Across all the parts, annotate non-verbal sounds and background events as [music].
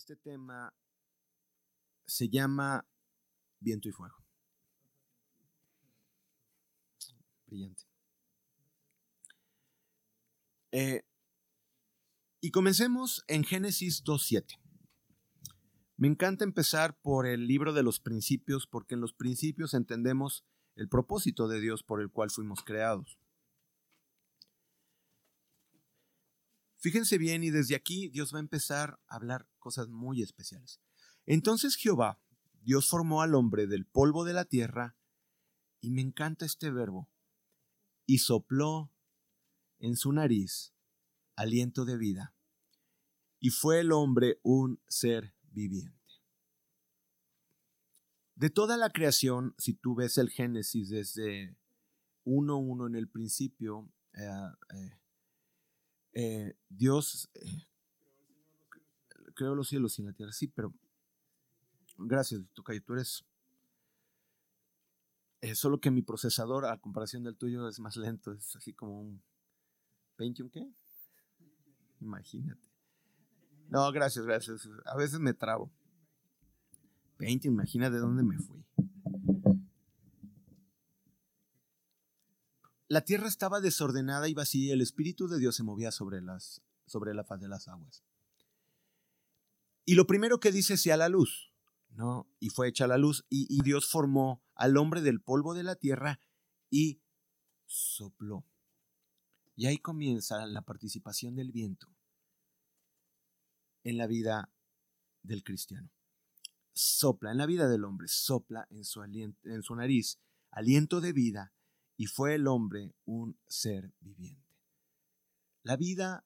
Este tema se llama Viento y Fuego. Brillante. Eh, y comencemos en Génesis 2.7. Me encanta empezar por el libro de los principios porque en los principios entendemos el propósito de Dios por el cual fuimos creados. Fíjense bien y desde aquí Dios va a empezar a hablar cosas muy especiales. Entonces Jehová, Dios formó al hombre del polvo de la tierra y me encanta este verbo, y sopló en su nariz aliento de vida, y fue el hombre un ser viviente. De toda la creación, si tú ves el Génesis desde 1.1 en el principio, eh, eh, eh, Dios creo los cielos y la tierra, sí, pero gracias, Tocayo, tú eres... solo que mi procesador, a comparación del tuyo, es más lento, es así como un Pentium, ¿qué? Imagínate. No, gracias, gracias. A veces me trabo. 20, imagina de dónde me fui. La tierra estaba desordenada y vacía y el Espíritu de Dios se movía sobre, las, la faz de las aguas. Y lo primero que dice sea la luz, ¿no? Y fue hecha la luz y, Dios formó al hombre del polvo de la tierra y sopló. Y ahí comienza la participación del viento en la vida del cristiano sopla en la vida del hombre, sopla en su nariz aliento de vida y fue el hombre un ser viviente. La vida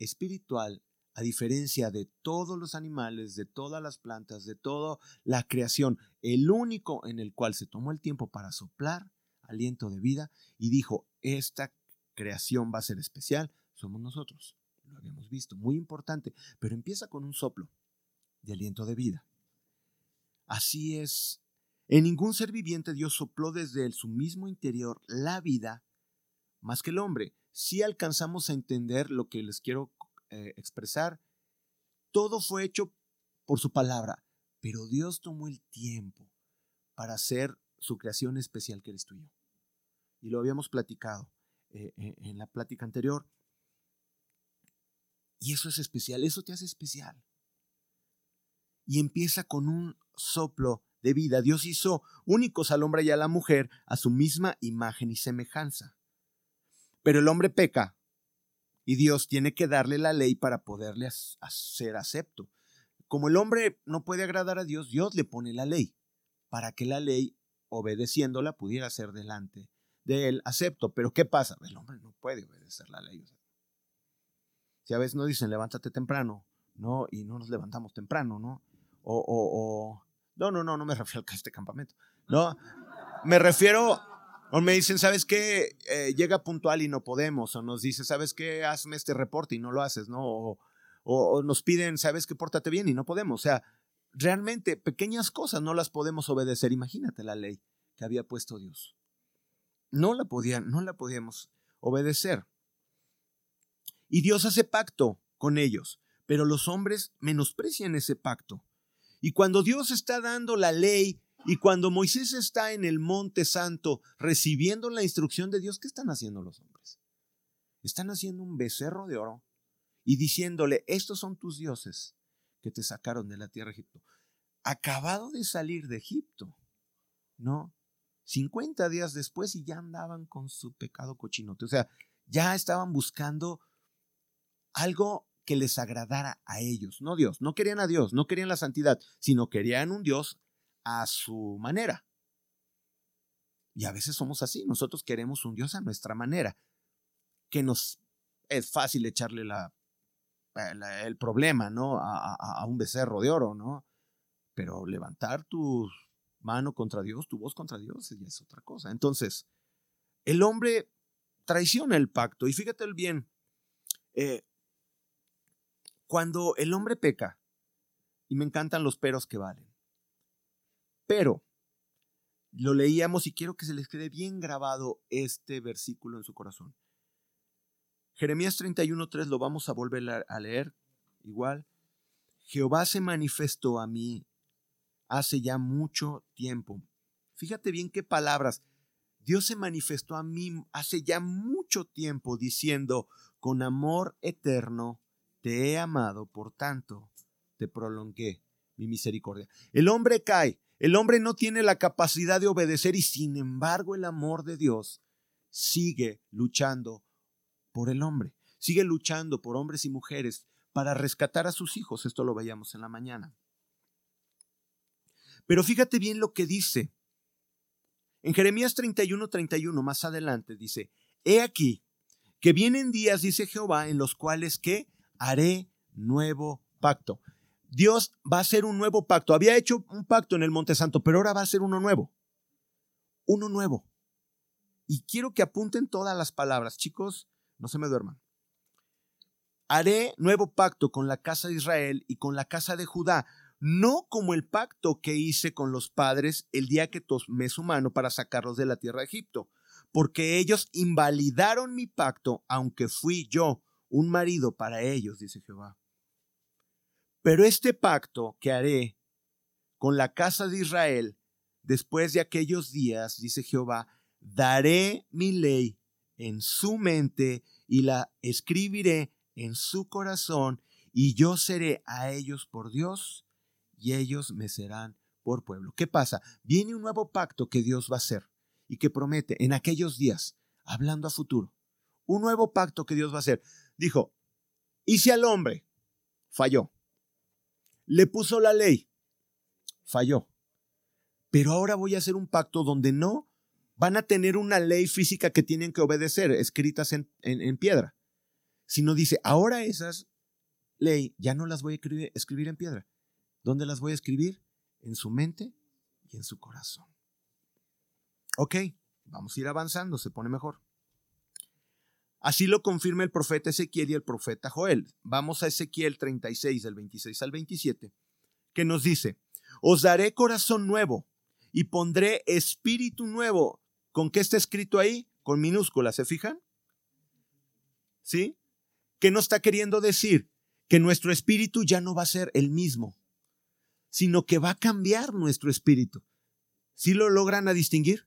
espiritual, a diferencia de todos los animales, de todas las plantas, de toda la creación, el único en el cual se tomó el tiempo para soplar aliento de vida y dijo, esta creación va a ser especial, somos nosotros. Lo habíamos visto, muy importante, pero empieza con un soplo de aliento de vida. Así es. En ningún ser viviente Dios sopló desde su mismo interior la vida más que el hombre. Si alcanzamos a entender lo que les quiero eh, expresar, todo fue hecho por su palabra, pero Dios tomó el tiempo para hacer su creación especial que eres tuyo. Y lo habíamos platicado eh, eh, en la plática anterior. Y eso es especial, eso te hace especial y empieza con un soplo de vida. Dios hizo únicos al hombre y a la mujer a su misma imagen y semejanza. Pero el hombre peca y Dios tiene que darle la ley para poderle ser acepto. Como el hombre no puede agradar a Dios, Dios le pone la ley para que la ley, obedeciéndola, pudiera ser delante de él acepto. Pero ¿qué pasa? El hombre no puede obedecer la ley. si a veces nos dicen levántate temprano, ¿no? Y no nos levantamos temprano, ¿no? o, no, no, no, no me [laughs] refiero a este campamento. No, me refiero, o me dicen, ¿sabes qué? Eh, llega puntual y no podemos, o nos dice, ¿sabes qué? Hazme este reporte y no lo haces, ¿no? O, o, nos piden, ¿sabes qué? Pórtate bien y no podemos. O sea, realmente pequeñas cosas no las podemos obedecer. Imagínate la ley que había puesto Dios. No la podían, no la podíamos obedecer. Y Dios hace pacto con ellos, pero los hombres menosprecian ese pacto. Y cuando Dios está dando la ley y cuando Moisés está en el monte santo recibiendo la instrucción de Dios, ¿qué están haciendo los hombres? Están haciendo un becerro de oro y diciéndole, estos son tus dioses que te sacaron de la tierra de Egipto. Acabado de salir de Egipto, ¿no? 50 días después y ya andaban con su pecado cochinote. O sea, ya estaban buscando algo que les agradara a ellos, no Dios. No querían a Dios, no querían la santidad, sino querían un Dios a su manera. Y a veces somos así, nosotros queremos un Dios a nuestra manera, que nos es fácil echarle la, el problema, ¿no? A, a, un becerro de oro, ¿no? Pero levantar tu mano contra Dios, tu voz contra Dios, ya es otra cosa. Entonces, el hombre traiciona el pacto. Y fíjate bien, eh, cuando el hombre peca, y me encantan los peros que valen, pero lo leíamos y quiero que se les quede bien grabado este versículo en su corazón. Jeremías 31.3 lo vamos a volver a leer igual. Jehová se manifestó a mí hace ya mucho tiempo. Fíjate bien qué palabras. Dios se manifestó a mí hace ya mucho tiempo diciendo, con amor eterno te he amado, por tanto te prolongué mi misericordia. El hombre cae, el hombre no tiene la capacidad de obedecer y sin embargo el amor de Dios sigue luchando por el hombre, sigue luchando por hombres y mujeres para rescatar a sus hijos. Esto lo veíamos en la mañana. Pero fíjate bien lo que dice. En Jeremías 31, 31, más adelante, dice, He aquí que vienen días, dice Jehová, en los cuales que haré nuevo pacto. Dios va a hacer un nuevo pacto. Había hecho un pacto en el Monte Santo, pero ahora va a hacer uno nuevo. Uno nuevo. Y quiero que apunten todas las palabras. Chicos, no se me duerman. Haré nuevo pacto con la casa de Israel y con la casa de Judá, no como el pacto que hice con los padres el día que tomé su mano para sacarlos de la tierra de Egipto, porque ellos invalidaron mi pacto, aunque fui yo un marido para ellos, dice Jehová. Pero este pacto que haré con la casa de Israel después de aquellos días, dice Jehová, daré mi ley en su mente y la escribiré en su corazón, y yo seré a ellos por Dios, y ellos me serán por pueblo. ¿Qué pasa? Viene un nuevo pacto que Dios va a hacer y que promete en aquellos días, hablando a futuro, un nuevo pacto que Dios va a hacer. Dijo, si al hombre falló, le puso la ley, falló, pero ahora voy a hacer un pacto donde no van a tener una ley física que tienen que obedecer, escritas en, en piedra sino dice, ahora esas ley ya no las voy a escribir, en piedra. ¿Dónde las voy a escribir? En su mente y en su corazón. Ok, vamos a ir avanzando, se pone mejor. Así lo confirma el profeta Ezequiel y el profeta Joel. Vamos a Ezequiel 36, del 26 al 27, que nos dice, os daré corazón nuevo y pondré espíritu nuevo. ¿Con qué está escrito ahí? Con minúsculas, ¿se fijan? ¿Sí? ¿Qué nos está queriendo decir? Que nuestro espíritu ya no va a ser el mismo, sino que va a cambiar nuestro espíritu. ¿Sí lo logran a distinguir?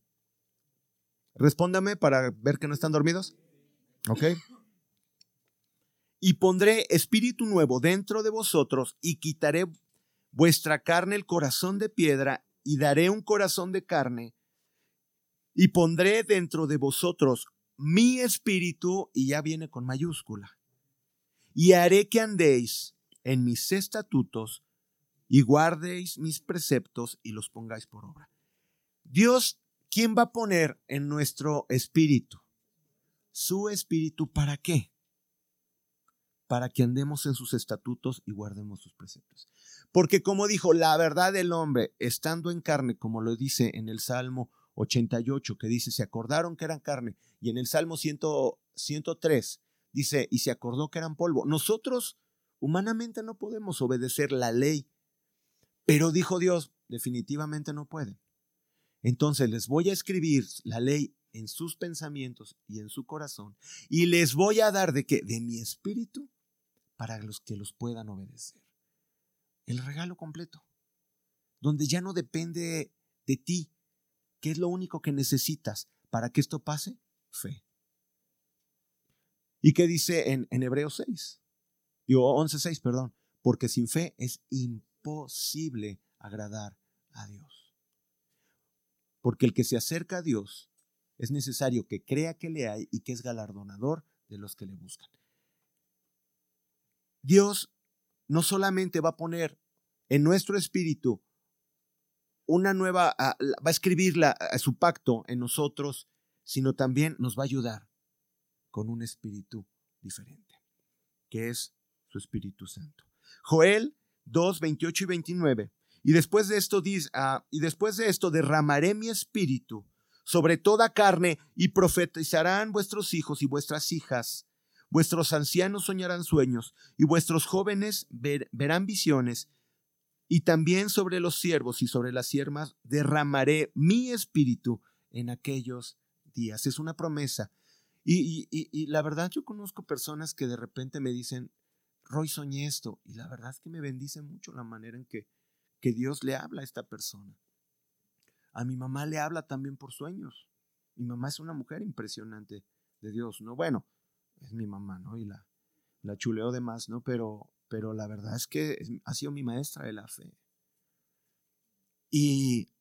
Respóndame para ver que no están dormidos. ¿Ok? Y pondré espíritu nuevo dentro de vosotros y quitaré vuestra carne el corazón de piedra y daré un corazón de carne y pondré dentro de vosotros mi espíritu y ya viene con mayúscula y haré que andéis en mis estatutos y guardéis mis preceptos y los pongáis por obra. Dios, ¿quién va a poner en nuestro espíritu? Su espíritu, ¿para qué? Para que andemos en sus estatutos y guardemos sus preceptos. Porque como dijo, la verdad del hombre, estando en carne, como lo dice en el Salmo 88, que dice, se acordaron que eran carne, y en el Salmo 103, Dice, y se acordó que eran polvo. Nosotros humanamente no podemos obedecer la ley, pero dijo Dios, definitivamente no pueden. Entonces les voy a escribir la ley en sus pensamientos y en su corazón, y les voy a dar de qué? De mi espíritu para los que los puedan obedecer. El regalo completo, donde ya no depende de ti, ¿qué es lo único que necesitas para que esto pase? Fe. ¿Y qué dice en, en Hebreos 6? Digo, 11.6, perdón. Porque sin fe es imposible agradar a Dios. Porque el que se acerca a Dios es necesario que crea que le hay y que es galardonador de los que le buscan. Dios no solamente va a poner en nuestro espíritu una nueva, va a escribir su pacto en nosotros, sino también nos va a ayudar con un espíritu diferente, que es su Espíritu Santo. Joel 2, 28 y 29. Y después de esto dice, ah, y después de esto derramaré mi espíritu sobre toda carne y profetizarán vuestros hijos y vuestras hijas. Vuestros ancianos soñarán sueños y vuestros jóvenes verán visiones. Y también sobre los siervos y sobre las siervas derramaré mi espíritu en aquellos días. Es una promesa y, la verdad yo conozco personas que de repente me dicen, Roy, soñé esto. Y la verdad es que me bendice mucho la manera en que, que Dios le habla a esta persona. A mi mamá le habla también por sueños. Mi mamá es una mujer impresionante de Dios, ¿no? Bueno, es mi mamá, ¿no? Y la, la chuleo de más, ¿no? Pero, pero la verdad es que ha sido mi maestra de la fe. Y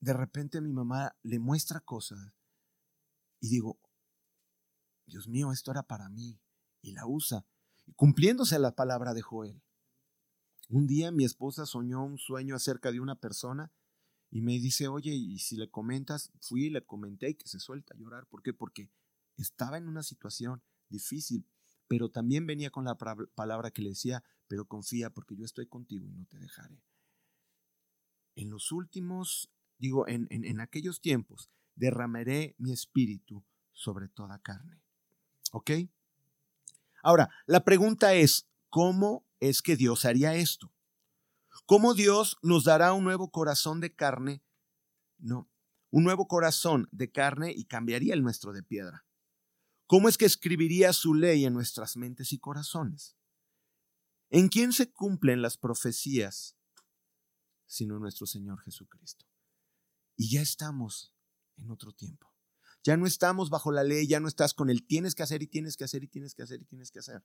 de repente mi mamá le muestra cosas y digo, Dios mío, esto era para mí. Y la usa, cumpliéndose la palabra de Joel. Un día mi esposa soñó un sueño acerca de una persona y me dice, oye, y si le comentas, fui y le comenté y que se suelta a llorar. ¿Por qué? Porque estaba en una situación difícil, pero también venía con la palabra que le decía, pero confía porque yo estoy contigo y no te dejaré. En los últimos, digo, en, en, aquellos tiempos, derramaré mi espíritu sobre toda carne. ¿Ok? Ahora, la pregunta es, ¿cómo es que Dios haría esto? ¿Cómo Dios nos dará un nuevo corazón de carne? No, un nuevo corazón de carne y cambiaría el nuestro de piedra. ¿Cómo es que escribiría su ley en nuestras mentes y corazones? ¿En quién se cumplen las profecías sino nuestro Señor Jesucristo? Y ya estamos en otro tiempo. Ya no estamos bajo la ley, ya no estás con el tienes que hacer y tienes que hacer y tienes que hacer y tienes que hacer.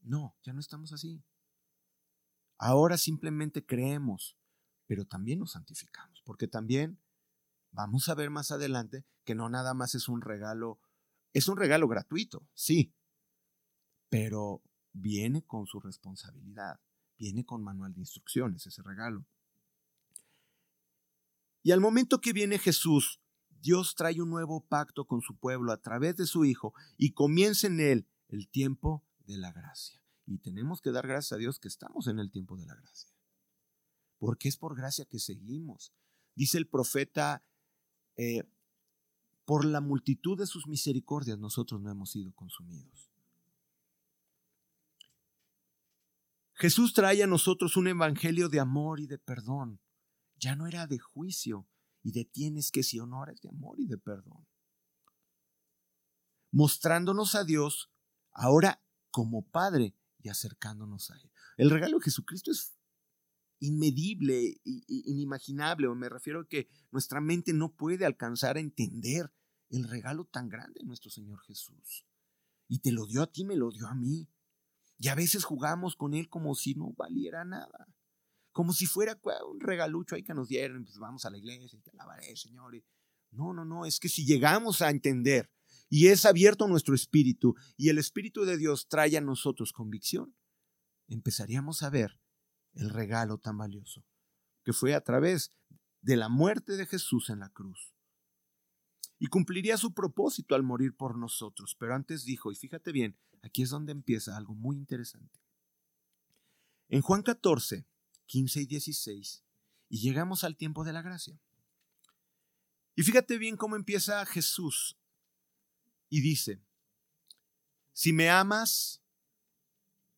No, ya no estamos así. Ahora simplemente creemos, pero también nos santificamos, porque también vamos a ver más adelante que no nada más es un regalo es un regalo gratuito, sí, pero viene con su responsabilidad, viene con manual de instrucciones ese regalo. Y al momento que viene Jesús, Dios trae un nuevo pacto con su pueblo a través de su Hijo y comienza en él el tiempo de la gracia. Y tenemos que dar gracias a Dios que estamos en el tiempo de la gracia. Porque es por gracia que seguimos. Dice el profeta eh, por la multitud de sus misericordias nosotros no hemos sido consumidos. Jesús trae a nosotros un evangelio de amor y de perdón. Ya no era de juicio y de tienes que si honores de amor y de perdón. Mostrándonos a Dios ahora como Padre y acercándonos a Él. El regalo de Jesucristo es inmedible, inimaginable, o me refiero a que nuestra mente no puede alcanzar a entender el regalo tan grande de nuestro Señor Jesús. Y te lo dio a ti, me lo dio a mí. Y a veces jugamos con Él como si no valiera nada. Como si fuera un regalucho ahí que nos dieron, pues vamos a la iglesia y te alabaré, Señor. No, no, no, es que si llegamos a entender y es abierto nuestro espíritu y el Espíritu de Dios trae a nosotros convicción, empezaríamos a ver el regalo tan valioso que fue a través de la muerte de Jesús en la cruz. Y cumpliría su propósito al morir por nosotros. Pero antes dijo, y fíjate bien, aquí es donde empieza algo muy interesante. En Juan 14, 15 y 16, y llegamos al tiempo de la gracia. Y fíjate bien cómo empieza Jesús y dice, si me amas,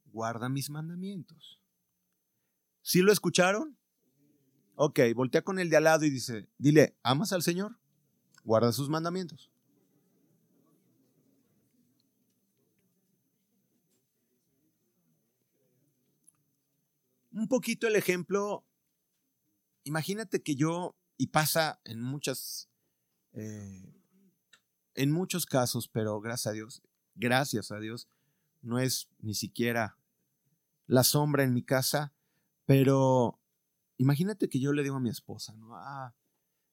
guarda mis mandamientos. ¿Sí lo escucharon? Ok, voltea con el de al lado y dice, dile, ¿amas al Señor? Guarda sus mandamientos. Un poquito el ejemplo, imagínate que yo, y pasa en muchas, eh, en muchos casos, pero gracias a Dios, gracias a Dios, no es ni siquiera la sombra en mi casa, pero imagínate que yo le digo a mi esposa, no, ah,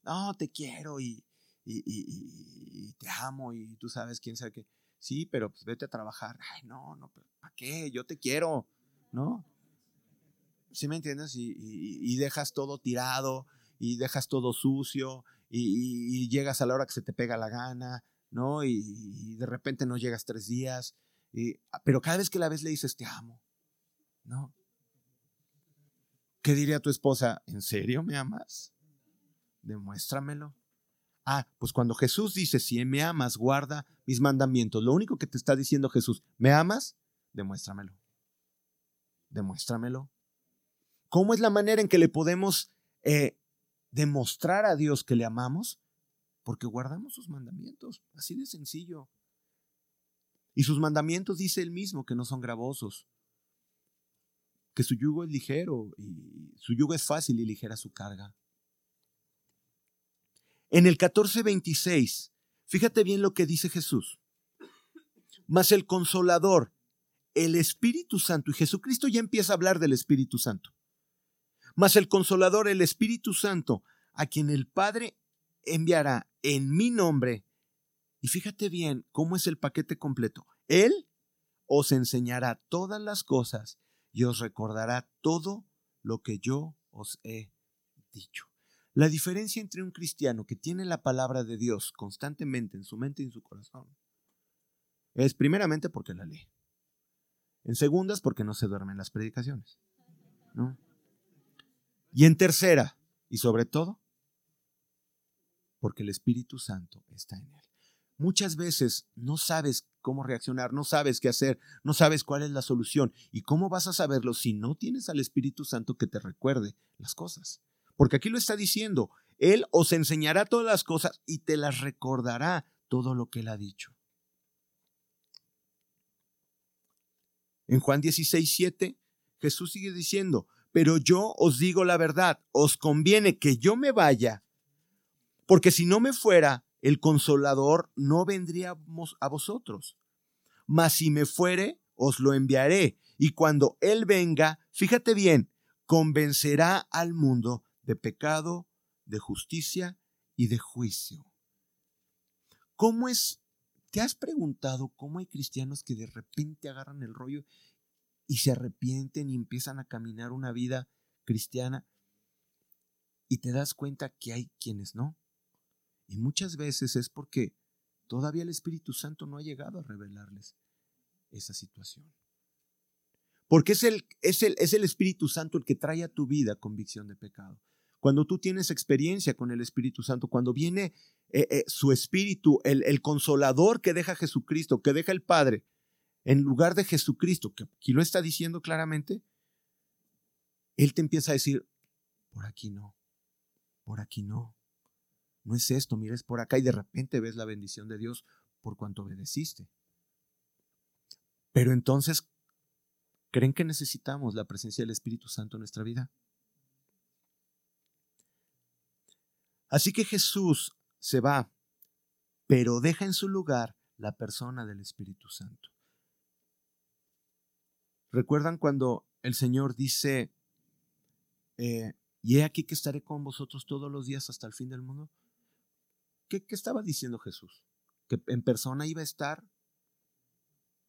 no, te quiero y, te amo y tú sabes quién sabe qué. Sí, pero pues vete a trabajar. Ay, no, no, ¿para qué? Yo te quiero, ¿no? ¿Sí me entiendes? Y, dejas todo tirado y dejas todo sucio y, llegas a la hora que se te pega la gana, ¿no? Y, de repente no llegas tres días. pero cada vez que la ves le dices, te amo, ¿no? ¿Qué diría tu esposa? ¿En serio me amas? Demuéstramelo. Ah, pues cuando Jesús dice, si me amas, guarda mis mandamientos, lo único que te está diciendo Jesús, ¿me amas? Demuéstramelo. Demuéstramelo. ¿Cómo es la manera en que le podemos eh, demostrar a Dios que le amamos? Porque guardamos sus mandamientos, así de sencillo. Y sus mandamientos dice él mismo que no son gravosos, que su yugo es ligero y su yugo es fácil y ligera su carga. En el 14:26, fíjate bien lo que dice Jesús. Mas el consolador, el Espíritu Santo, y Jesucristo ya empieza a hablar del Espíritu Santo. Mas el consolador, el Espíritu Santo, a quien el Padre enviará en mi nombre, y fíjate bien cómo es el paquete completo. Él os enseñará todas las cosas y os recordará todo lo que yo os he dicho. La diferencia entre un cristiano que tiene la palabra de Dios constantemente en su mente y en su corazón es primeramente porque la lee. En segundas porque no se duerme en las predicaciones. Y en tercera, y sobre todo, porque el Espíritu Santo está en él. Muchas veces no sabes cómo reaccionar, no sabes qué hacer, no sabes cuál es la solución. ¿Y cómo vas a saberlo si no tienes al Espíritu Santo que te recuerde las cosas? Porque aquí lo está diciendo, Él os enseñará todas las cosas y te las recordará todo lo que Él ha dicho. En Juan 16, 7, Jesús sigue diciendo, pero yo os digo la verdad, os conviene que yo me vaya, porque si no me fuera, el consolador no vendría a vosotros. Mas si me fuere, os lo enviaré. Y cuando Él venga, fíjate bien, convencerá al mundo de pecado, de justicia y de juicio. ¿Cómo es? ¿Te has preguntado cómo hay cristianos que de repente agarran el rollo y se arrepienten y empiezan a caminar una vida cristiana y te das cuenta que hay quienes no? Y muchas veces es porque todavía el Espíritu Santo no ha llegado a revelarles esa situación. Porque es el, es el, es el Espíritu Santo el que trae a tu vida convicción de pecado. Cuando tú tienes experiencia con el Espíritu Santo, cuando viene eh, eh, su Espíritu, el, el consolador que deja Jesucristo, que deja el Padre, en lugar de Jesucristo, que aquí lo está diciendo claramente, Él te empieza a decir, por aquí no, por aquí no, no es esto, mires por acá y de repente ves la bendición de Dios por cuanto obedeciste. Pero entonces, ¿creen que necesitamos la presencia del Espíritu Santo en nuestra vida? Así que Jesús se va, pero deja en su lugar la persona del Espíritu Santo. ¿Recuerdan cuando el Señor dice, eh, y he aquí que estaré con vosotros todos los días hasta el fin del mundo? ¿Qué, estaba diciendo Jesús? ¿Que en persona iba a estar?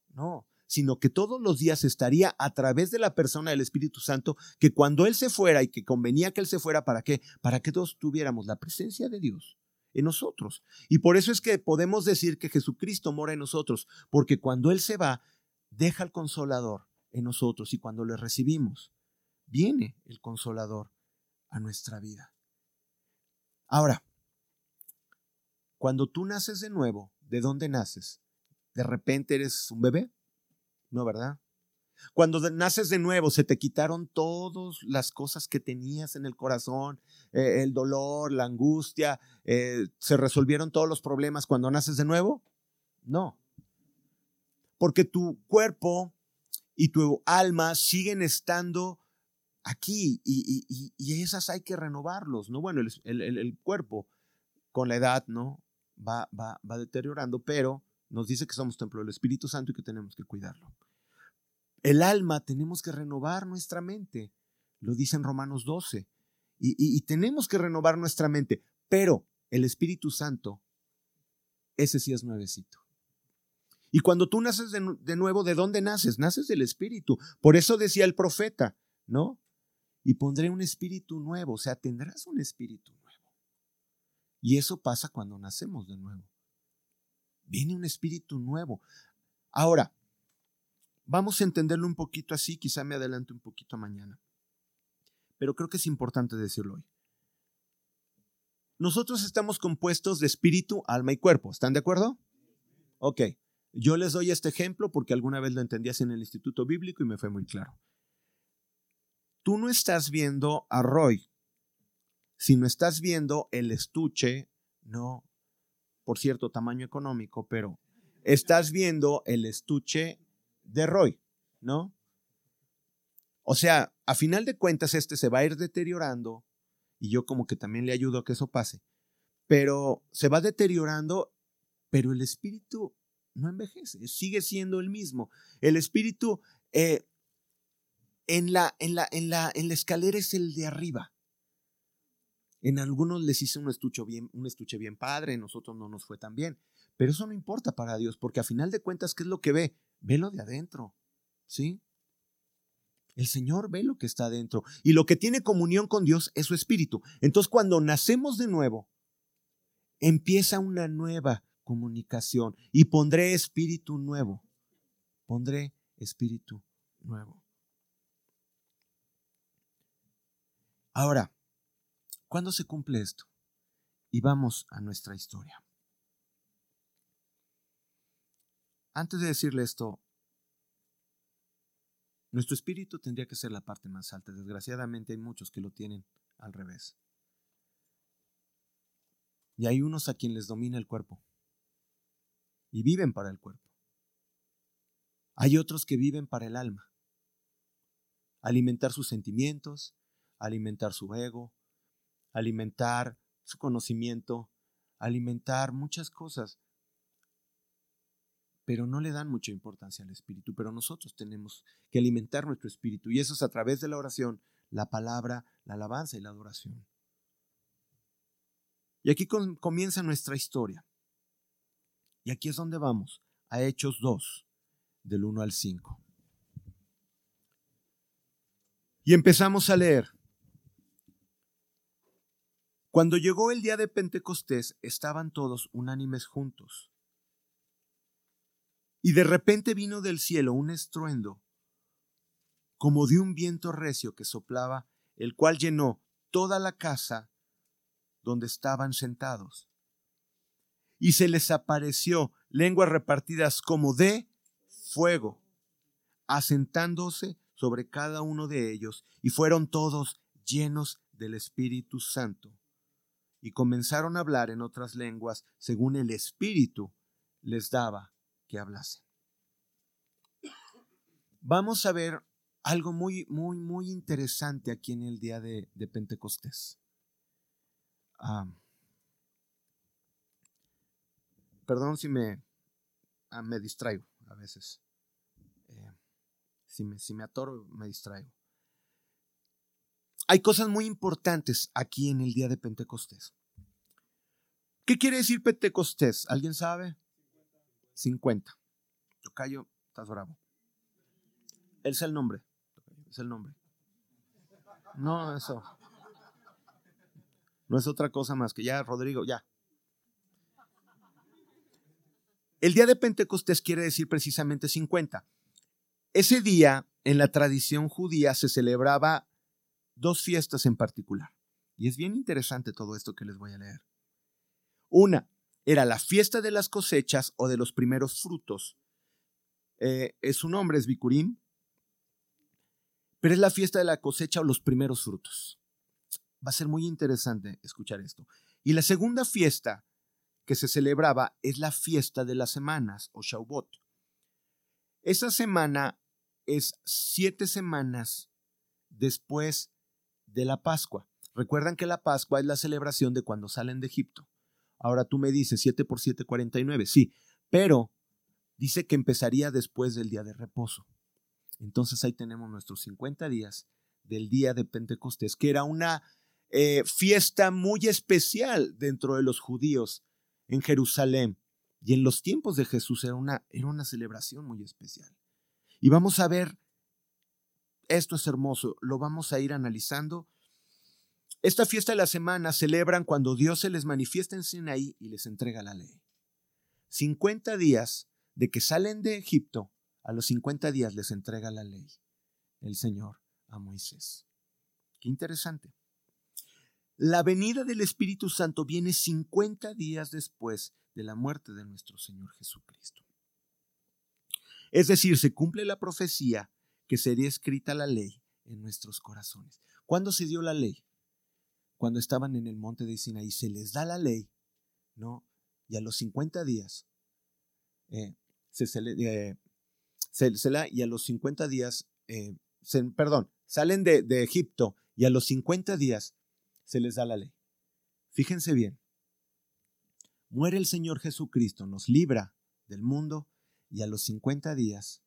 No, sino que todos los días estaría a través de la persona del Espíritu Santo, que cuando Él se fuera y que convenía que Él se fuera, ¿para qué? Para que todos tuviéramos la presencia de Dios en nosotros. Y por eso es que podemos decir que Jesucristo mora en nosotros, porque cuando Él se va, deja el consolador en nosotros y cuando le recibimos, viene el consolador a nuestra vida. Ahora, cuando tú naces de nuevo, ¿de dónde naces? ¿De repente eres un bebé? No, ¿verdad? Cuando naces de nuevo, se te quitaron todas las cosas que tenías en el corazón, eh, el dolor, la angustia, eh, se resolvieron todos los problemas cuando naces de nuevo. No. Porque tu cuerpo y tu alma siguen estando aquí y, esas hay que renovarlos, ¿no? Bueno, el cuerpo con la edad, ¿no? Va, va, va deteriorando, pero nos dice que somos templo del Espíritu Santo y que tenemos que cuidarlo. El alma tenemos que renovar nuestra mente, lo dice en Romanos 12, y, tenemos que renovar nuestra mente, pero el Espíritu Santo, ese sí es nuevecito. Y cuando tú naces de, de, nuevo, ¿de dónde naces? Naces del Espíritu. Por eso decía el profeta, ¿no? Y pondré un espíritu nuevo, o sea, tendrás un espíritu y eso pasa cuando nacemos de nuevo. Viene un espíritu nuevo. Ahora, vamos a entenderlo un poquito así, quizá me adelante un poquito mañana. Pero creo que es importante decirlo hoy. Nosotros estamos compuestos de espíritu, alma y cuerpo. ¿Están de acuerdo? Ok. Yo les doy este ejemplo porque alguna vez lo entendías en el Instituto Bíblico y me fue muy claro. Tú no estás viendo a Roy si no estás viendo el estuche, no, por cierto, tamaño económico, pero estás viendo el estuche de Roy, ¿no? O sea, a final de cuentas, este se va a ir deteriorando y yo como que también le ayudo a que eso pase, pero se va deteriorando, pero el espíritu no envejece, sigue siendo el mismo. El espíritu eh, en, la, en, la, en, la, en la escalera es el de arriba. En algunos les hice un estuche bien, un estuche bien padre, en nosotros no nos fue tan bien. Pero eso no importa para Dios, porque a final de cuentas, ¿qué es lo que ve? Ve lo de adentro. ¿Sí? El Señor ve lo que está adentro. Y lo que tiene comunión con Dios es su espíritu. Entonces, cuando nacemos de nuevo, empieza una nueva comunicación. Y pondré espíritu nuevo. Pondré espíritu nuevo. Ahora, ¿cuándo se cumple esto? Y vamos a nuestra historia. Antes de decirle esto, nuestro espíritu tendría que ser la parte más alta. Desgraciadamente hay muchos que lo tienen al revés. Y hay unos a quien les domina el cuerpo. Y viven para el cuerpo. Hay otros que viven para el alma. Alimentar sus sentimientos, alimentar su ego, alimentar su conocimiento, alimentar muchas cosas pero no le dan mucha importancia al espíritu. Pero nosotros tenemos que alimentar nuestro espíritu y eso es a través de la oración, la palabra, la alabanza y la adoración. Y aquí comienza nuestra historia. Y aquí es donde vamos, a Hechos 2, del 1 al 5. Y empezamos a leer. Cuando llegó el día de Pentecostés, estaban todos unánimes juntos. Y de repente vino del cielo un estruendo, como de un viento recio que soplaba, el cual llenó toda la casa donde estaban sentados. Y se les apareció lenguas repartidas como de fuego, asentándose sobre cada uno de ellos, y fueron todos llenos del Espíritu Santo. Y comenzaron a hablar en otras lenguas según el Espíritu les daba que hablase. Vamos a ver algo muy, muy, muy interesante aquí en el día de, Pentecostés. perdón si me, ah, me distraigo a veces. Eh, si, me, si me atoro, me distraigo. Hay cosas muy importantes aquí en el día de Pentecostés. ¿Qué quiere decir Pentecostés? ¿Alguien sabe? 50. Tocayo, estás bravo. Él es el nombre. Es el nombre. No, eso. No es otra cosa más que ya, Rodrigo, ya. El día de Pentecostés quiere decir precisamente 50. Ese día, en la tradición judía, se celebraba dos fiestas en particular. Y es bien interesante todo esto que les voy a leer. Una, era la fiesta de las cosechas o de los primeros frutos. Eh, su nombre es Bikurim, pero es la fiesta de la cosecha o los primeros frutos. Va a ser muy interesante escuchar esto. Y la segunda fiesta que se celebraba es la fiesta de las semanas o Shaubot. Esa semana es siete semanas después de la Pascua. Recuerdan que la Pascua es la celebración de cuando salen de Egipto. Ahora tú me dices 7 por 7, 49. Sí, pero dice que empezaría después del día de reposo. Entonces ahí tenemos nuestros 50 días del día de Pentecostés, que era una eh, fiesta muy especial dentro de los judíos en Jerusalén. Y en los tiempos de Jesús era una, era una celebración muy especial. Y vamos a ver, esto es hermoso, lo vamos a ir analizando esta fiesta de la semana celebran cuando Dios se les manifiesta en Sinaí y les entrega la ley. 50 días de que salen de Egipto, a los 50 días les entrega la ley el Señor a Moisés. Qué interesante. La venida del Espíritu Santo viene 50 días después de la muerte de nuestro Señor Jesucristo. Es decir, se cumple la profecía que sería escrita la ley en nuestros corazones. ¿Cuándo se dio la ley? cuando estaban en el monte de Sinaí, se les da la ley, ¿no? Y a los 50 días eh, se, eh, y a los 50 días, eh, perdón, salen de Egipto y a los 50 días se les da la ley. Fíjense bien, muere el Señor Jesucristo, nos libra del mundo y a los 50 días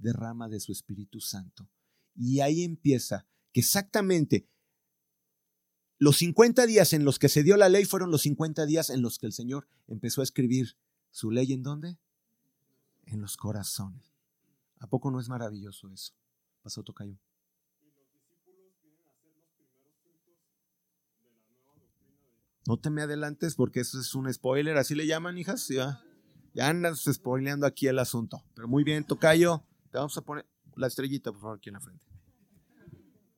derrama de su Espíritu Santo. Y ahí empieza que exactamente los 50 días en los que se dio la ley fueron los 50 días en los que el Señor empezó a escribir su ley en dónde? En los corazones. ¿A poco no es maravilloso eso? Pasó Tocayo. No te me adelantes porque eso es un spoiler, así le llaman, hijas. Ya, ya andas spoileando aquí el asunto. Pero muy bien, Tocayo, te vamos a poner la estrellita, por favor, aquí en la frente.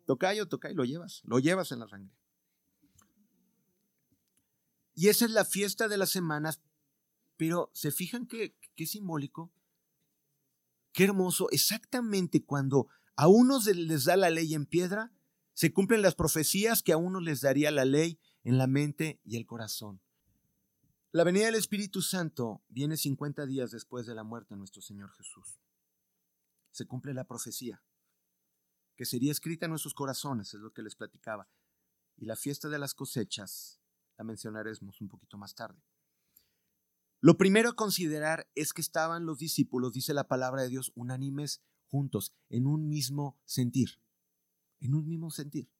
Tocayo, tocayo, lo llevas, lo llevas en la sangre. Y esa es la fiesta de las semanas, pero ¿se fijan qué, qué simbólico? Qué hermoso. Exactamente cuando a unos les da la ley en piedra, se cumplen las profecías que a unos les daría la ley en la mente y el corazón. La venida del Espíritu Santo viene 50 días después de la muerte de nuestro Señor Jesús. Se cumple la profecía, que sería escrita en nuestros corazones, es lo que les platicaba. Y la fiesta de las cosechas la mencionaremos un poquito más tarde. Lo primero a considerar es que estaban los discípulos, dice la palabra de Dios, unánimes juntos, en un mismo sentir, en un mismo sentir.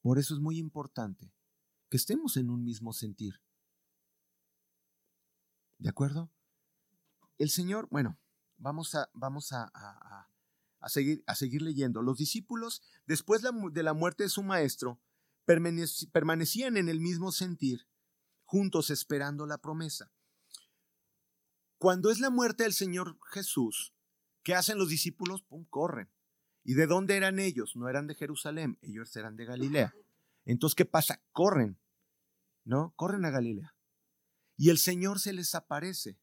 Por eso es muy importante que estemos en un mismo sentir. ¿De acuerdo? El Señor, bueno, vamos a, vamos a, a, seguir, a seguir leyendo. Los discípulos, después de la muerte de su maestro, permanecían en el mismo sentir, juntos esperando la promesa. Cuando es la muerte del Señor Jesús, ¿qué hacen los discípulos? Pum, corren. ¿Y de dónde eran ellos? No eran de Jerusalén, ellos eran de Galilea. Entonces, ¿qué pasa? Corren, ¿no? Corren a Galilea. Y el Señor se les aparece.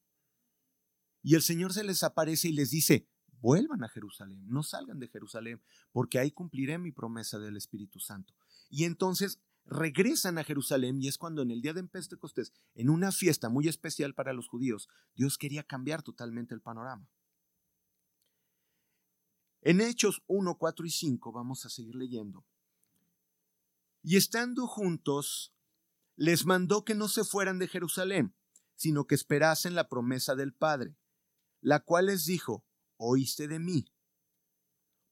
Y el Señor se les aparece y les dice, vuelvan a Jerusalén, no salgan de Jerusalén, porque ahí cumpliré mi promesa del Espíritu Santo. Y entonces regresan a Jerusalén y es cuando en el día de Pentecostés, en una fiesta muy especial para los judíos, Dios quería cambiar totalmente el panorama. En Hechos 1, 4 y 5 vamos a seguir leyendo. Y estando juntos, les mandó que no se fueran de Jerusalén, sino que esperasen la promesa del Padre, la cual les dijo, oíste de mí.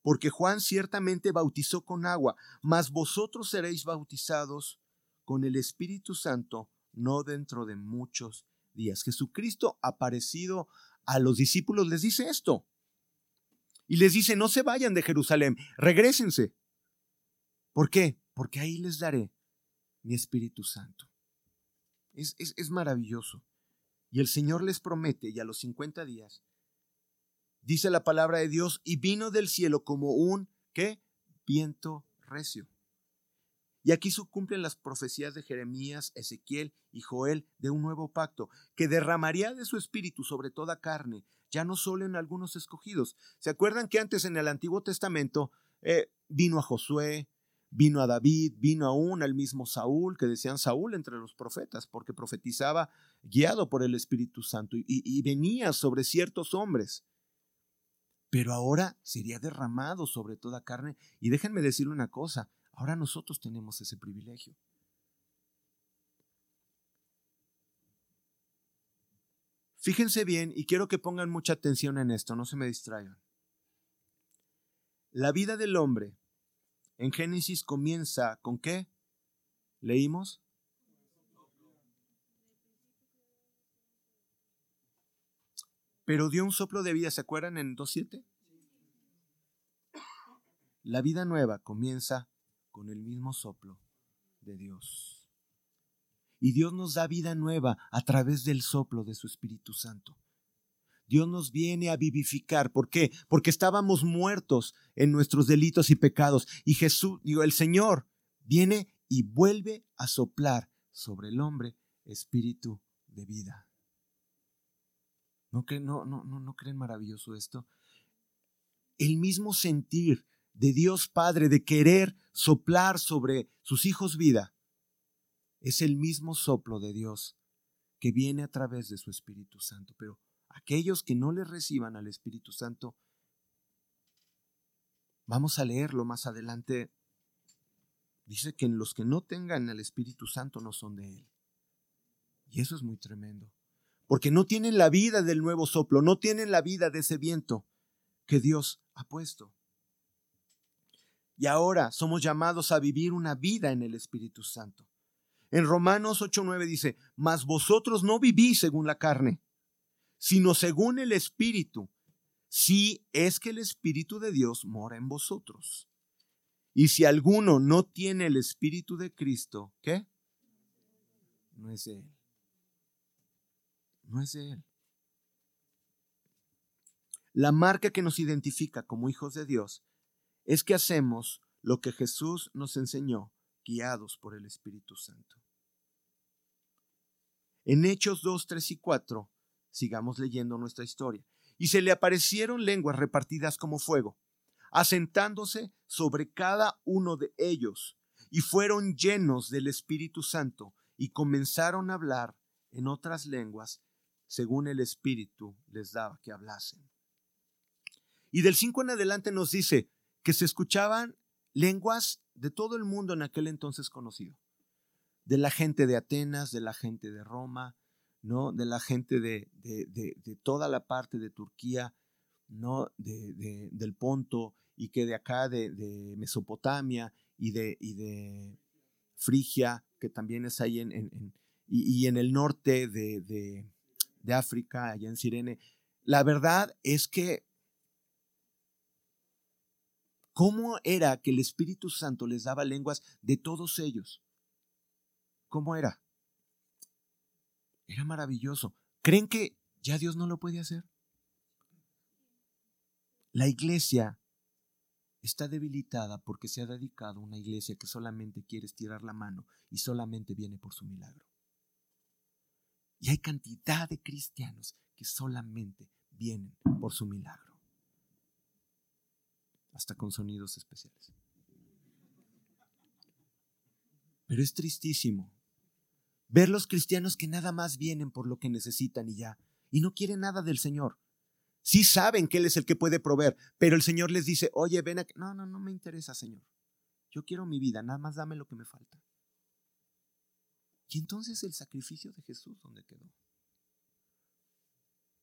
Porque Juan ciertamente bautizó con agua, mas vosotros seréis bautizados con el Espíritu Santo no dentro de muchos días. Jesucristo aparecido a los discípulos les dice esto. Y les dice, no se vayan de Jerusalén, regresense. ¿Por qué? Porque ahí les daré mi Espíritu Santo. Es, es, maravilloso. Y el Señor les promete, y a los 50 días, dice la palabra de Dios, y vino del cielo como un, ¿qué? Viento recio. Y aquí se cumplen las profecías de Jeremías, Ezequiel y Joel de un nuevo pacto, que derramaría de su espíritu sobre toda carne, ya no solo en algunos escogidos. ¿Se acuerdan que antes en el Antiguo Testamento eh, vino a Josué, vino a David, vino aún al mismo Saúl, que decían Saúl entre los profetas, porque profetizaba guiado por el Espíritu Santo y venía sobre ciertos hombres pero ahora sería derramado sobre toda carne. Y déjenme decirle una cosa, ahora nosotros tenemos ese privilegio. Fíjense bien y quiero que pongan mucha atención en esto, no se me distraigan. La vida del hombre en Génesis comienza con qué? ¿Leímos? Pero dio un soplo de vida, ¿se acuerdan en 2.7? La vida nueva comienza con el mismo soplo de Dios. Y Dios nos da vida nueva a través del soplo de su Espíritu Santo. Dios nos viene a vivificar. ¿Por qué? Porque estábamos muertos en nuestros delitos y pecados. Y Jesús, digo, el Señor viene y vuelve a soplar sobre el hombre espíritu de vida. ¿No, no, no, no, ¿No creen maravilloso esto? El mismo sentir de Dios Padre de querer soplar sobre sus hijos vida es el mismo soplo de Dios que viene a través de su Espíritu Santo. Pero aquellos que no le reciban al Espíritu Santo, vamos a leerlo más adelante, dice que los que no tengan al Espíritu Santo no son de Él. Y eso es muy tremendo, porque no tienen la vida del nuevo soplo, no tienen la vida de ese viento que Dios ha puesto. Y ahora somos llamados a vivir una vida en el Espíritu Santo. En Romanos 8:9 dice, mas vosotros no vivís según la carne, sino según el Espíritu, si es que el Espíritu de Dios mora en vosotros. Y si alguno no tiene el Espíritu de Cristo, ¿qué? No es de Él. No es de Él. La marca que nos identifica como hijos de Dios es que hacemos lo que Jesús nos enseñó, guiados por el Espíritu Santo. En Hechos 2, 3 y 4, sigamos leyendo nuestra historia. Y se le aparecieron lenguas repartidas como fuego, asentándose sobre cada uno de ellos, y fueron llenos del Espíritu Santo, y comenzaron a hablar en otras lenguas, según el Espíritu les daba que hablasen. Y del 5 en adelante nos dice que se escuchaban lenguas de todo el mundo en aquel entonces conocido. De la gente de Atenas, de la gente de Roma, ¿no? De la gente de, de, toda la parte de Turquía, ¿no? De, del Ponto, y que de acá de, Mesopotamia y de, y de Frigia, que también es ahí en, en, y, en el norte de, África, allá en Sirene. La verdad es que ¿Cómo era que el Espíritu Santo les daba lenguas de todos ellos? ¿Cómo era? Era maravilloso. ¿Creen que ya Dios no lo puede hacer? La iglesia está debilitada porque se ha dedicado a una iglesia que solamente quiere estirar la mano y solamente viene por su milagro. Y hay cantidad de cristianos que solamente vienen por su milagro hasta con sonidos especiales. Pero es tristísimo ver los cristianos que nada más vienen por lo que necesitan y ya, y no quieren nada del Señor. Sí saben que Él es el que puede proveer, pero el Señor les dice, oye, ven aquí. No, no, no me interesa, Señor. Yo quiero mi vida, nada más dame lo que me falta. Y entonces el sacrificio de Jesús, ¿dónde quedó?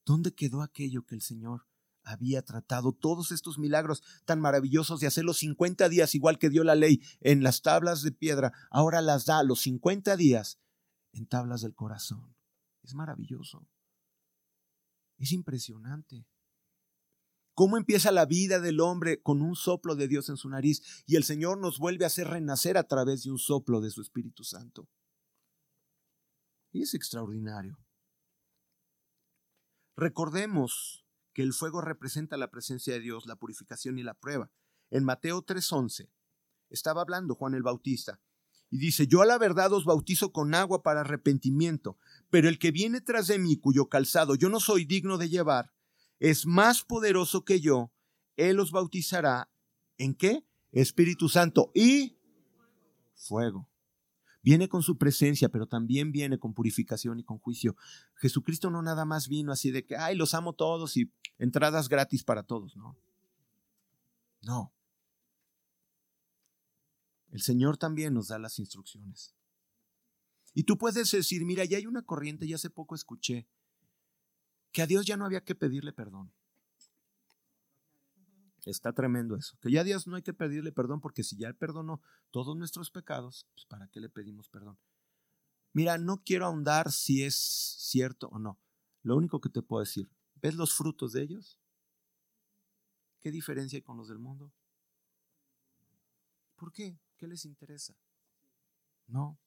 ¿Dónde quedó aquello que el Señor había tratado todos estos milagros tan maravillosos de hacer los 50 días, igual que dio la ley en las tablas de piedra, ahora las da los 50 días en tablas del corazón. Es maravilloso. Es impresionante. ¿Cómo empieza la vida del hombre con un soplo de Dios en su nariz y el Señor nos vuelve a hacer renacer a través de un soplo de su Espíritu Santo? Y es extraordinario. Recordemos que el fuego representa la presencia de Dios, la purificación y la prueba. En Mateo 3:11 estaba hablando Juan el Bautista y dice, yo a la verdad os bautizo con agua para arrepentimiento, pero el que viene tras de mí, cuyo calzado yo no soy digno de llevar, es más poderoso que yo, él os bautizará en qué? Espíritu Santo y fuego. Viene con su presencia, pero también viene con purificación y con juicio. Jesucristo no nada más vino así de que, ay, los amo todos y entradas gratis para todos, no. No. El Señor también nos da las instrucciones. Y tú puedes decir, mira, ya hay una corriente, ya hace poco escuché, que a Dios ya no había que pedirle perdón. Está tremendo eso. Que ya a Dios no hay que pedirle perdón porque si ya Él perdonó todos nuestros pecados, pues ¿para qué le pedimos perdón? Mira, no quiero ahondar si es cierto o no. Lo único que te puedo decir, ¿ves los frutos de ellos? ¿Qué diferencia hay con los del mundo? ¿Por qué? ¿Qué les interesa? No.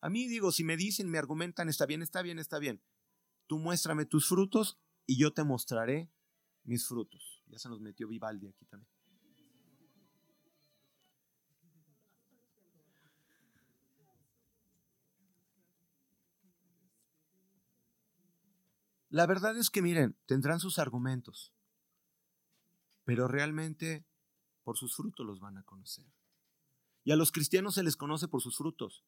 A mí digo, si me dicen, me argumentan, está bien, está bien, está bien. Tú muéstrame tus frutos y yo te mostraré mis frutos. Ya se nos metió Vivaldi aquí también. La verdad es que miren, tendrán sus argumentos, pero realmente por sus frutos los van a conocer. Y a los cristianos se les conoce por sus frutos,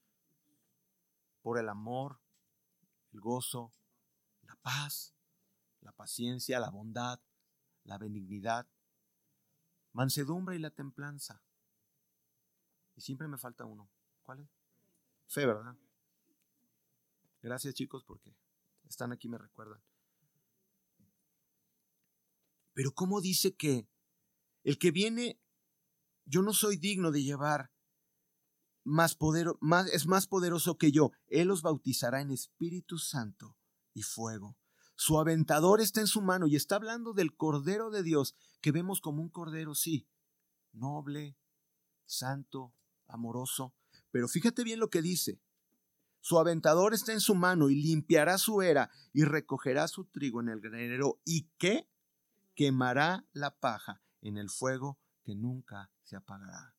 por el amor, el gozo, paz, la paciencia, la bondad, la benignidad, mansedumbre y la templanza. Y siempre me falta uno. ¿Cuál es? Fe, ¿verdad? Gracias chicos porque están aquí, me recuerdan. Pero ¿cómo dice que el que viene, yo no soy digno de llevar más poder, es más poderoso que yo. Él los bautizará en Espíritu Santo y fuego. Su aventador está en su mano y está hablando del Cordero de Dios, que vemos como un Cordero, sí, noble, santo, amoroso. Pero fíjate bien lo que dice. Su aventador está en su mano y limpiará su era y recogerá su trigo en el granero. ¿Y qué? quemará la paja en el fuego que nunca se apagará.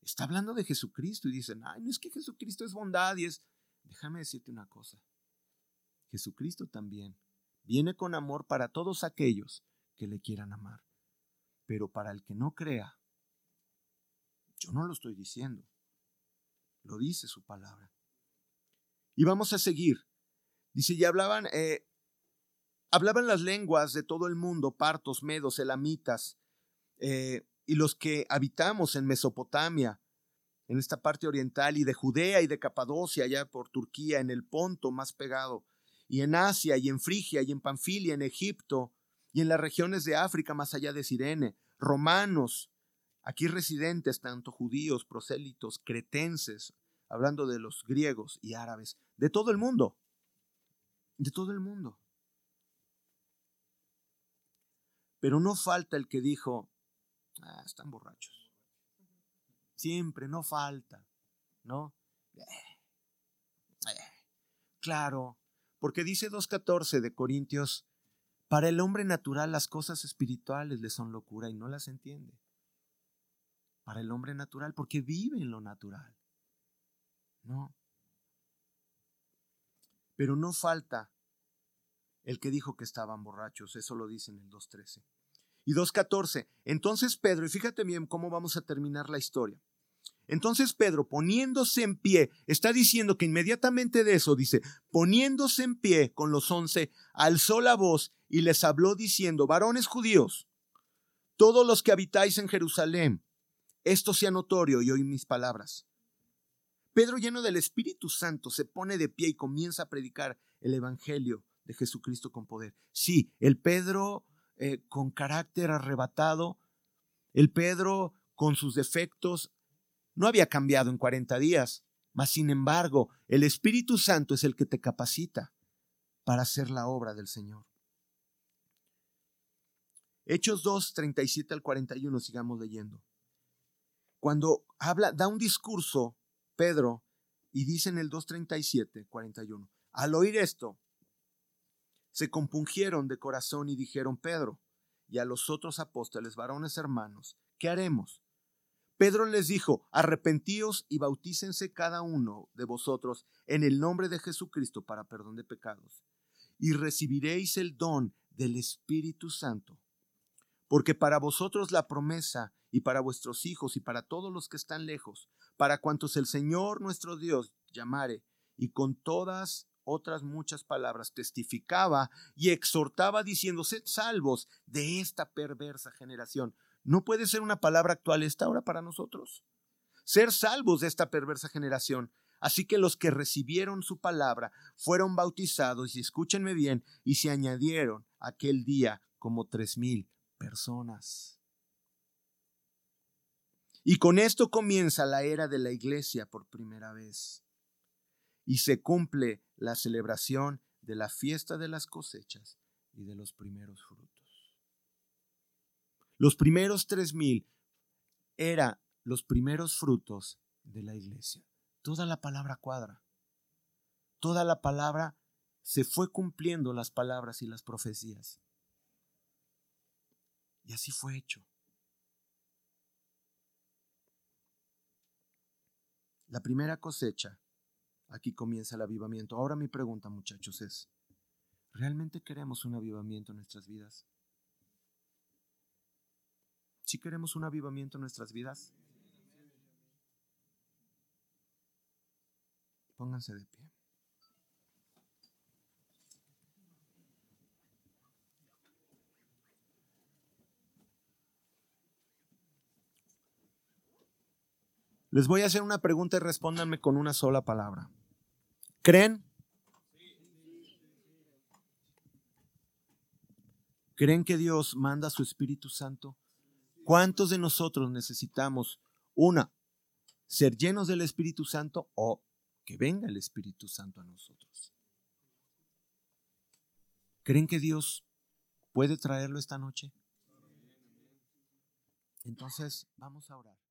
Está hablando de Jesucristo y dicen, ay, no es que Jesucristo es bondad y es... Déjame decirte una cosa. Jesucristo también viene con amor para todos aquellos que le quieran amar. Pero para el que no crea, yo no lo estoy diciendo. Lo dice su palabra. Y vamos a seguir. Dice, ya hablaban, eh, Hablaban las lenguas de todo el mundo, partos, medos, elamitas, eh, y los que habitamos en Mesopotamia, en esta parte oriental, y de Judea y de Capadocia, allá por Turquía, en el Ponto más pegado, y en Asia, y en Frigia, y en Panfilia, en Egipto, y en las regiones de África más allá de Sirene, romanos, aquí residentes, tanto judíos, prosélitos, cretenses, hablando de los griegos y árabes, de todo el mundo, de todo el mundo. Pero no falta el que dijo, ah, están borrachos. Siempre, no falta, ¿no? Eh, eh. Claro, porque dice 2.14 de Corintios, para el hombre natural las cosas espirituales le son locura y no las entiende. Para el hombre natural, porque vive en lo natural. ¿No? Pero no falta el que dijo que estaban borrachos, eso lo dice en el 2.13. Y 2.14, entonces Pedro, y fíjate bien cómo vamos a terminar la historia. Entonces Pedro, poniéndose en pie, está diciendo que inmediatamente de eso, dice, poniéndose en pie con los once, alzó la voz y les habló diciendo, varones judíos, todos los que habitáis en Jerusalén, esto sea notorio y oí mis palabras. Pedro, lleno del Espíritu Santo, se pone de pie y comienza a predicar el Evangelio de Jesucristo con poder. Sí, el Pedro eh, con carácter arrebatado, el Pedro con sus defectos, no había cambiado en 40 días, mas sin embargo, el Espíritu Santo es el que te capacita para hacer la obra del Señor. Hechos 2, 37 al 41, sigamos leyendo. Cuando habla, da un discurso, Pedro, y dice en el 2.37, 41, al oír esto, se compungieron de corazón y dijeron, Pedro, y a los otros apóstoles, varones hermanos, ¿qué haremos? Pedro les dijo, arrepentíos y bautícense cada uno de vosotros en el nombre de Jesucristo para perdón de pecados, y recibiréis el don del Espíritu Santo. Porque para vosotros la promesa, y para vuestros hijos, y para todos los que están lejos, para cuantos el Señor nuestro Dios llamare, y con todas otras muchas palabras, testificaba y exhortaba diciendo, sed salvos de esta perversa generación. ¿No puede ser una palabra actual esta ahora para nosotros? Ser salvos de esta perversa generación. Así que los que recibieron su palabra fueron bautizados, y escúchenme bien, y se añadieron aquel día como tres mil personas. Y con esto comienza la era de la iglesia por primera vez y se cumple la celebración de la fiesta de las cosechas y de los primeros frutos. Los primeros tres mil eran los primeros frutos de la iglesia. Toda la palabra cuadra. Toda la palabra se fue cumpliendo las palabras y las profecías. Y así fue hecho. La primera cosecha Aquí comienza el avivamiento. Ahora mi pregunta, muchachos, es, ¿realmente queremos un avivamiento en nuestras vidas? ¿Si ¿Sí queremos un avivamiento en nuestras vidas? Pónganse de pie. Les voy a hacer una pregunta y respóndanme con una sola palabra. ¿Creen? ¿Creen que Dios manda su Espíritu Santo? ¿Cuántos de nosotros necesitamos, una, ser llenos del Espíritu Santo o que venga el Espíritu Santo a nosotros? ¿Creen que Dios puede traerlo esta noche? Entonces, vamos a orar.